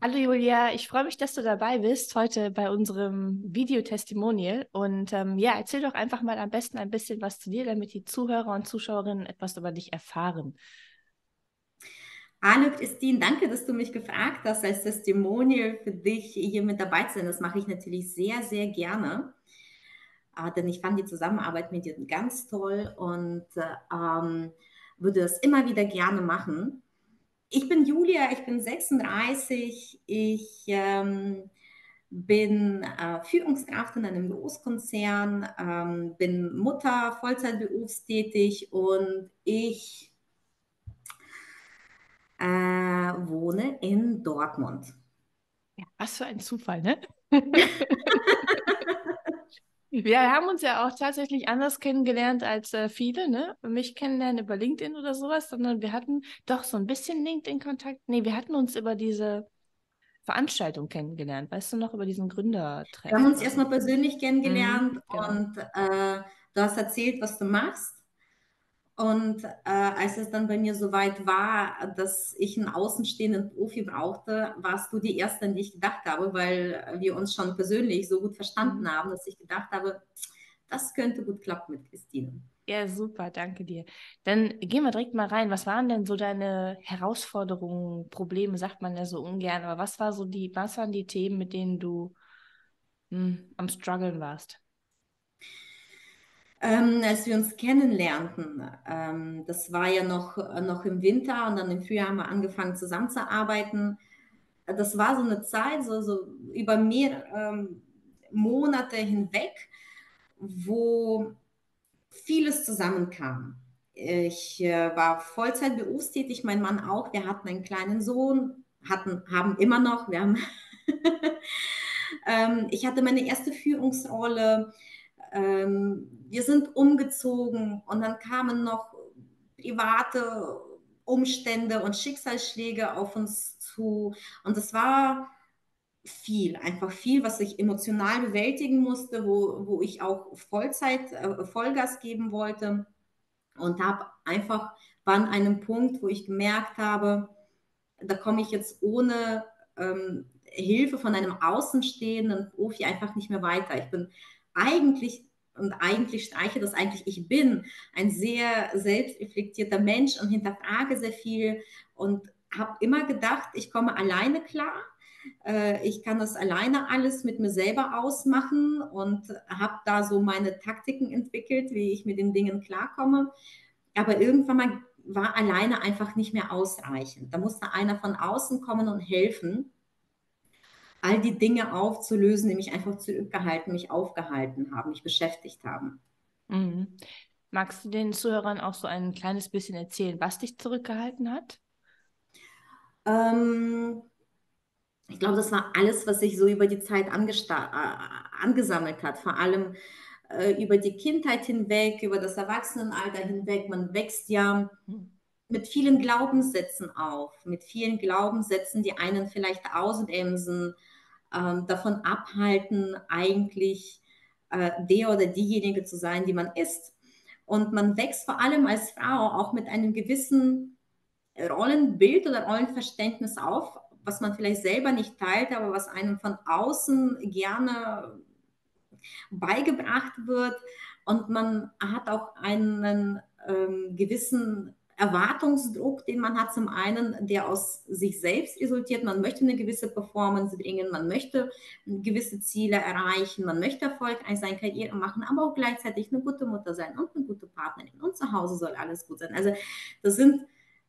Hallo Julia, ich freue mich, dass du dabei bist heute bei unserem Videotestimonial. Und ähm, ja, erzähl doch einfach mal am besten ein bisschen was zu dir, damit die Zuhörer und Zuschauerinnen etwas über dich erfahren. Hallo Christine, danke, dass du mich gefragt hast, als Testimonial für dich hier mit dabei zu sein. Das mache ich natürlich sehr, sehr gerne. Äh, denn ich fand die Zusammenarbeit mit dir ganz toll und äh, ähm, würde das immer wieder gerne machen. Ich bin Julia, ich bin 36, ich ähm, bin äh, Führungskraft in einem Großkonzern, ähm, bin Mutter, Vollzeitberufstätig und ich äh, wohne in Dortmund. Ja, was für ein Zufall, ne? Wir haben uns ja auch tatsächlich anders kennengelernt als äh, viele, ne? Mich kennenlernen über LinkedIn oder sowas, sondern wir hatten doch so ein bisschen LinkedIn-Kontakt. Nee, wir hatten uns über diese Veranstaltung kennengelernt, weißt du noch, über diesen Gründertreff. Wir haben uns erstmal persönlich kennengelernt mhm, genau. und äh, du hast erzählt, was du machst. Und äh, als es dann bei mir soweit war, dass ich einen außenstehenden Profi brauchte, warst du die Erste, an die ich gedacht habe, weil wir uns schon persönlich so gut verstanden mhm. haben, dass ich gedacht habe, das könnte gut klappen mit Christine. Ja, super, danke dir. Dann gehen wir direkt mal rein. Was waren denn so deine Herausforderungen, Probleme, sagt man ja so ungern, aber was war so die, was waren die Themen, mit denen du mh, hm, am struggeln warst? Ähm, als wir uns kennenlernten. Ähm, das war ja noch, noch im Winter und dann im Frühjahr haben wir angefangen zusammenzuarbeiten. Das war so eine Zeit, so, so über mehrere ähm, Monate hinweg, wo vieles zusammenkam. Ich äh, war Vollzeit berufstätig, mein Mann auch. Wir hatten einen kleinen Sohn, hatten, haben immer noch. Wir haben ähm, ich hatte meine erste Führungsrolle ähm, wir sind umgezogen und dann kamen noch private Umstände und Schicksalsschläge auf uns zu. Und es war viel, einfach viel, was ich emotional bewältigen musste, wo, wo ich auch Vollzeit, äh, Vollgas geben wollte. Und habe einfach, an einem Punkt, wo ich gemerkt habe, da komme ich jetzt ohne ähm, Hilfe von einem außenstehenden Profi einfach nicht mehr weiter. Ich bin eigentlich und eigentlich streiche das eigentlich, ich bin ein sehr selbstreflektierter Mensch und hinterfrage sehr viel und habe immer gedacht, ich komme alleine klar. Äh, ich kann das alleine alles mit mir selber ausmachen und habe da so meine Taktiken entwickelt, wie ich mit den Dingen klarkomme. Aber irgendwann mal war alleine einfach nicht mehr ausreichend. Da musste einer von außen kommen und helfen all die Dinge aufzulösen, die mich einfach zurückgehalten, mich aufgehalten haben, mich beschäftigt haben. Mhm. Magst du den Zuhörern auch so ein kleines bisschen erzählen, was dich zurückgehalten hat? Ähm, ich glaube, das war alles, was sich so über die Zeit äh, angesammelt hat, vor allem äh, über die Kindheit hinweg, über das Erwachsenenalter hinweg. Man wächst ja mhm. Mit vielen Glaubenssätzen auf, mit vielen Glaubenssätzen, die einen vielleicht ausbremsen, ähm, davon abhalten, eigentlich äh, der oder diejenige zu sein, die man ist. Und man wächst vor allem als Frau auch mit einem gewissen Rollenbild oder Rollenverständnis auf, was man vielleicht selber nicht teilt, aber was einem von außen gerne beigebracht wird. Und man hat auch einen ähm, gewissen Erwartungsdruck, den man hat, zum einen, der aus sich selbst resultiert. Man möchte eine gewisse Performance bringen, man möchte gewisse Ziele erreichen, man möchte erfolgreich sein, Karriere machen, aber auch gleichzeitig eine gute Mutter sein und eine gute Partnerin. Und zu Hause soll alles gut sein. Also das sind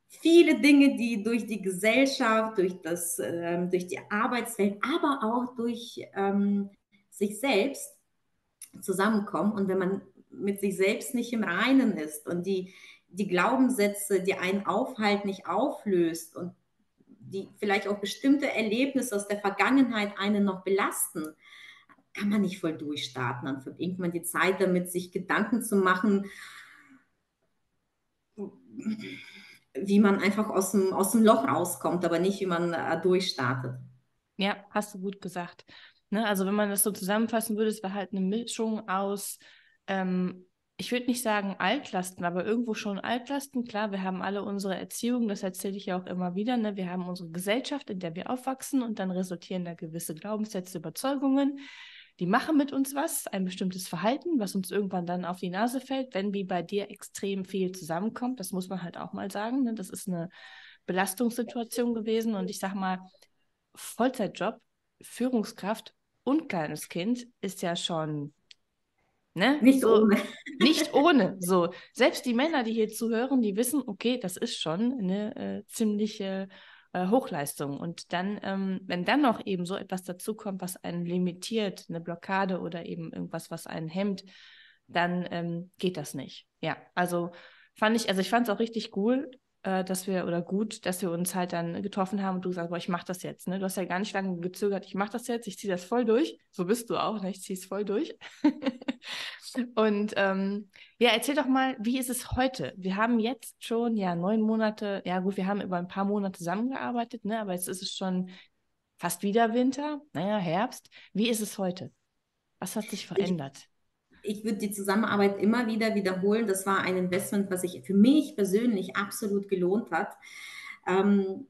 viele Dinge, die durch die Gesellschaft, durch, das, ähm, durch die Arbeitswelt, aber auch durch ähm, sich selbst zusammenkommen. Und wenn man mit sich selbst nicht im Reinen ist und die die Glaubenssätze, die einen aufhalten, nicht auflöst und die vielleicht auch bestimmte Erlebnisse aus der Vergangenheit einen noch belasten, kann man nicht voll durchstarten. Dann verbringt man die Zeit damit, sich Gedanken zu machen, wie man einfach aus dem, aus dem Loch rauskommt, aber nicht, wie man äh, durchstartet. Ja, hast du gut gesagt. Ne? Also wenn man das so zusammenfassen würde, es war halt eine Mischung aus ähm, ich würde nicht sagen Altlasten, aber irgendwo schon Altlasten. Klar, wir haben alle unsere Erziehung, das erzähle ich ja auch immer wieder. Ne? Wir haben unsere Gesellschaft, in der wir aufwachsen und dann resultieren da gewisse Glaubenssätze, Überzeugungen. Die machen mit uns was, ein bestimmtes Verhalten, was uns irgendwann dann auf die Nase fällt, wenn wie bei dir extrem viel zusammenkommt. Das muss man halt auch mal sagen. Ne? Das ist eine Belastungssituation gewesen und ich sage mal, Vollzeitjob, Führungskraft und kleines Kind ist ja schon Ne? Nicht so, ohne. Nicht ohne. So, selbst die Männer, die hier zuhören, die wissen, okay, das ist schon eine äh, ziemliche äh, Hochleistung. Und dann, ähm, wenn dann noch eben so etwas dazukommt, was einen limitiert, eine Blockade oder eben irgendwas, was einen hemmt, dann ähm, geht das nicht. Ja, also fand ich, also ich fand es auch richtig cool, äh, dass wir, oder gut, dass wir uns halt dann getroffen haben und du sagst, boah, ich mach das jetzt. Ne? Du hast ja gar nicht lange gezögert, ich mach das jetzt, ich ziehe das voll durch. So bist du auch, ne? ich ziehe es voll durch. und ähm, ja, erzähl doch mal, wie ist es heute? Wir haben jetzt schon, ja, neun Monate, ja gut, wir haben über ein paar Monate zusammengearbeitet, ne? aber jetzt ist es schon fast wieder Winter, naja, Herbst. Wie ist es heute? Was hat sich verändert? Ich ich würde die Zusammenarbeit immer wieder wiederholen. Das war ein Investment, was sich für mich persönlich absolut gelohnt hat. Ähm,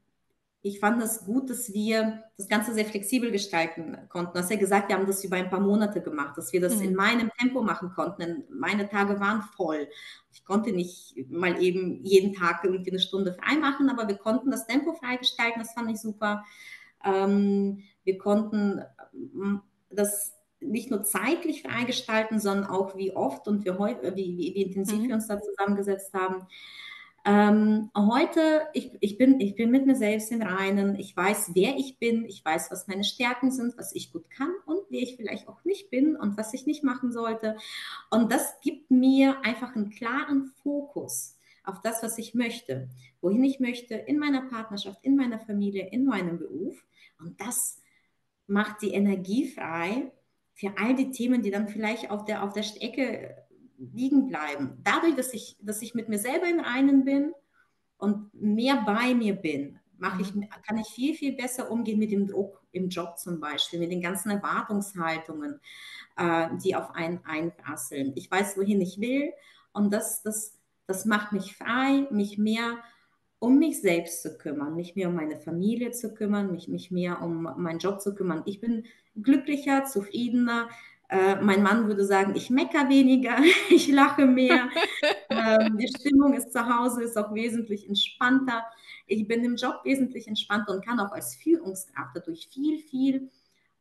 ich fand es gut, dass wir das Ganze sehr flexibel gestalten konnten. Du hast ja gesagt, wir haben das über ein paar Monate gemacht, dass wir das mhm. in meinem Tempo machen konnten. Meine Tage waren voll. Ich konnte nicht mal eben jeden Tag irgendwie eine Stunde frei machen, aber wir konnten das Tempo freigestalten. Das fand ich super. Ähm, wir konnten ähm, das nicht nur zeitlich freigestalten, sondern auch wie oft und wie, wie, wie, wie intensiv mhm. wir uns da zusammengesetzt haben. Ähm, heute, ich, ich, bin, ich bin mit mir selbst im Reinen. Ich weiß, wer ich bin. Ich weiß, was meine Stärken sind, was ich gut kann und wer ich vielleicht auch nicht bin und was ich nicht machen sollte. Und das gibt mir einfach einen klaren Fokus auf das, was ich möchte, wohin ich möchte, in meiner Partnerschaft, in meiner Familie, in meinem Beruf. Und das macht die Energie frei, für all die Themen, die dann vielleicht auf der, auf der Strecke liegen bleiben. Dadurch, dass ich, dass ich mit mir selber im Reinen bin und mehr bei mir bin, mache ich, mhm. kann ich viel, viel besser umgehen mit dem Druck im Job zum Beispiel, mit den ganzen Erwartungshaltungen, äh, die auf einen einprasseln. Ich weiß, wohin ich will und das, das, das macht mich frei, mich mehr um mich selbst zu kümmern, mich mehr um meine Familie zu kümmern, mich, mich mehr um meinen Job zu kümmern. Ich bin glücklicher, zufriedener. Äh, mein Mann würde sagen, ich mecker weniger, ich lache mehr. ähm, die Stimmung ist zu Hause, ist auch wesentlich entspannter. Ich bin im Job wesentlich entspannter und kann auch als Führungskraft dadurch viel, viel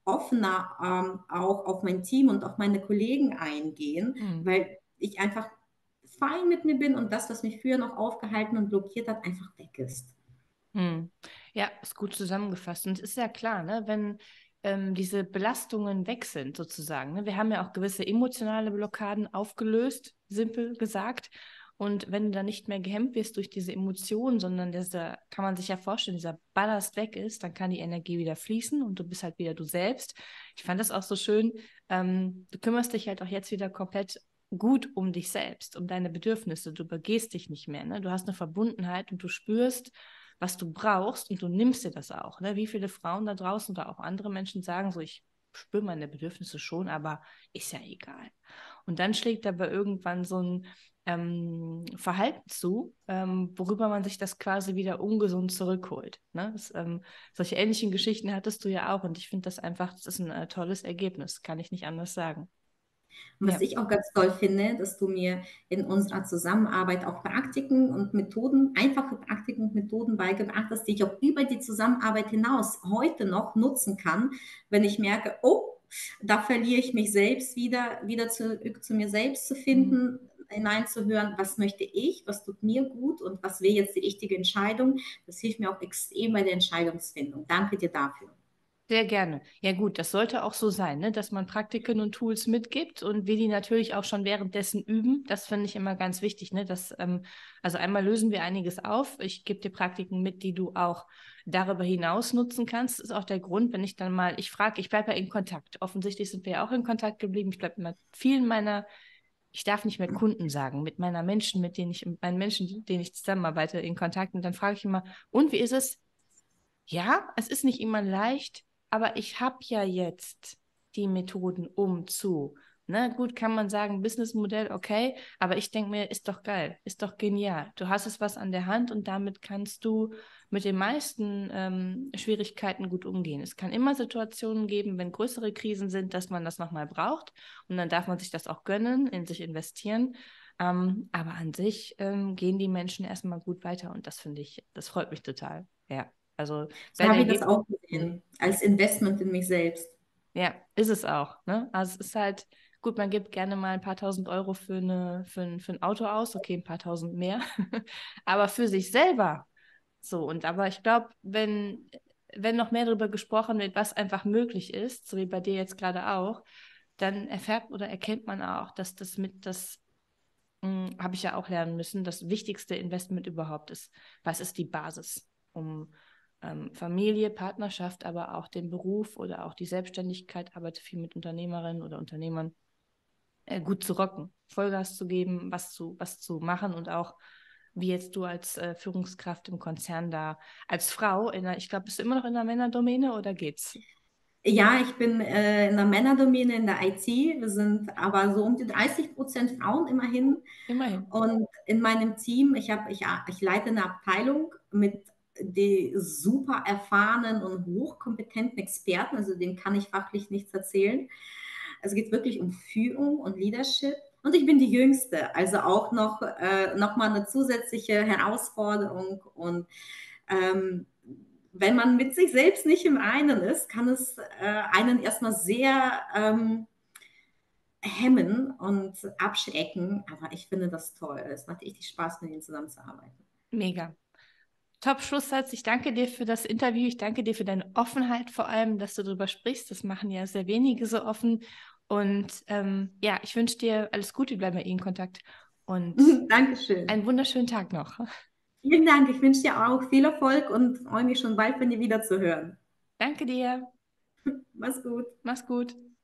offener ähm, auch auf mein Team und auf meine Kollegen eingehen, mhm. weil ich einfach fein mit mir bin und das, was mich früher noch aufgehalten und blockiert hat, einfach weg ist. Hm. Ja, ist gut zusammengefasst. Und es ist ja klar, ne, wenn ähm, diese Belastungen weg sind, sozusagen. Ne? Wir haben ja auch gewisse emotionale Blockaden aufgelöst, simpel gesagt. Und wenn du dann nicht mehr gehemmt wirst durch diese Emotionen, sondern dieser, kann man sich ja vorstellen, dieser Ballast weg ist, dann kann die Energie wieder fließen und du bist halt wieder du selbst. Ich fand das auch so schön. Ähm, du kümmerst dich halt auch jetzt wieder komplett gut um dich selbst, um deine Bedürfnisse. Du begehst dich nicht mehr. Ne? Du hast eine Verbundenheit und du spürst, was du brauchst und du nimmst dir das auch. Ne? Wie viele Frauen da draußen oder auch andere Menschen sagen so, ich spüre meine Bedürfnisse schon, aber ist ja egal. Und dann schlägt aber irgendwann so ein ähm, Verhalten zu, ähm, worüber man sich das quasi wieder ungesund zurückholt. Ne? Das, ähm, solche ähnlichen Geschichten hattest du ja auch und ich finde das einfach, das ist ein äh, tolles Ergebnis, kann ich nicht anders sagen. Und was ja. ich auch ganz toll finde, dass du mir in unserer Zusammenarbeit auch Praktiken und Methoden, einfache Praktiken und Methoden beigebracht hast, die ich auch über die Zusammenarbeit hinaus heute noch nutzen kann, wenn ich merke, oh, da verliere ich mich selbst wieder, wieder zurück zu mir selbst zu finden, mhm. hineinzuhören, was möchte ich, was tut mir gut und was wäre jetzt die richtige Entscheidung. Das hilft mir auch extrem bei der Entscheidungsfindung. Danke dir dafür. Sehr gerne. Ja gut, das sollte auch so sein, ne? dass man Praktiken und Tools mitgibt und wir die natürlich auch schon währenddessen üben. Das finde ich immer ganz wichtig. Ne? Dass, ähm, also einmal lösen wir einiges auf. Ich gebe dir Praktiken mit, die du auch darüber hinaus nutzen kannst. Das ist auch der Grund, wenn ich dann mal, ich frage, ich bleibe ja in Kontakt. Offensichtlich sind wir ja auch in Kontakt geblieben. Ich bleibe mit vielen meiner, ich darf nicht mehr Kunden sagen, mit meiner Menschen, mit denen ich, mit meinen Menschen, mit denen ich zusammenarbeite, in Kontakt. Und dann frage ich immer, und wie ist es? Ja, es ist nicht immer leicht, aber ich habe ja jetzt die Methoden, um zu. Ne, gut, kann man sagen, Businessmodell, okay, aber ich denke mir, ist doch geil, ist doch genial. Du hast es was an der Hand und damit kannst du mit den meisten ähm, Schwierigkeiten gut umgehen. Es kann immer Situationen geben, wenn größere Krisen sind, dass man das nochmal braucht und dann darf man sich das auch gönnen, in sich investieren. Ähm, aber an sich ähm, gehen die Menschen erstmal gut weiter und das finde ich, das freut mich total. Ja, also. So habe ich das auch gesehen, als Investment in mich selbst. Ja, ist es auch. Ne? Also es ist halt, gut, man gibt gerne mal ein paar tausend Euro für, eine, für, ein, für ein Auto aus, okay, ein paar tausend mehr, aber für sich selber. So, und aber ich glaube, wenn, wenn noch mehr darüber gesprochen wird, was einfach möglich ist, so wie bei dir jetzt gerade auch, dann erfährt oder erkennt man auch, dass das mit das hm, habe ich ja auch lernen müssen, das wichtigste Investment überhaupt ist. Was ist die Basis, um ähm, Familie, Partnerschaft, aber auch den Beruf oder auch die Selbstständigkeit, arbeite viel mit Unternehmerinnen oder Unternehmern, äh, gut zu rocken, Vollgas zu geben, was zu, was zu machen und auch wie jetzt du als äh, Führungskraft im Konzern da als Frau, in einer, ich glaube, bist du immer noch in der Männerdomäne oder geht's? Ja, ich bin äh, in der Männerdomäne in der IT. Wir sind aber so um die 30 Prozent Frauen immerhin. Immerhin. Und in meinem Team, ich, hab, ich, ich leite eine Abteilung mit die super erfahrenen und hochkompetenten Experten, also denen kann ich fachlich nichts erzählen. Es geht wirklich um Führung und Leadership. Und ich bin die Jüngste, also auch noch, äh, noch mal eine zusätzliche Herausforderung. Und ähm, wenn man mit sich selbst nicht im einen ist, kann es äh, einen erstmal sehr ähm, hemmen und abschrecken. Aber ich finde das toll. Es macht richtig Spaß, mit ihnen zusammenzuarbeiten. Mega. Top-Schlusssatz. Ich danke dir für das Interview. Ich danke dir für deine Offenheit vor allem, dass du darüber sprichst. Das machen ja sehr wenige so offen. Und ähm, ja, ich wünsche dir alles Gute. Wir bleiben in Kontakt. Und Dankeschön. einen wunderschönen Tag noch. Vielen Dank. Ich wünsche dir auch viel Erfolg und freue mich schon bald von dir wieder zu hören. Danke dir. Mach's gut. Mach's gut.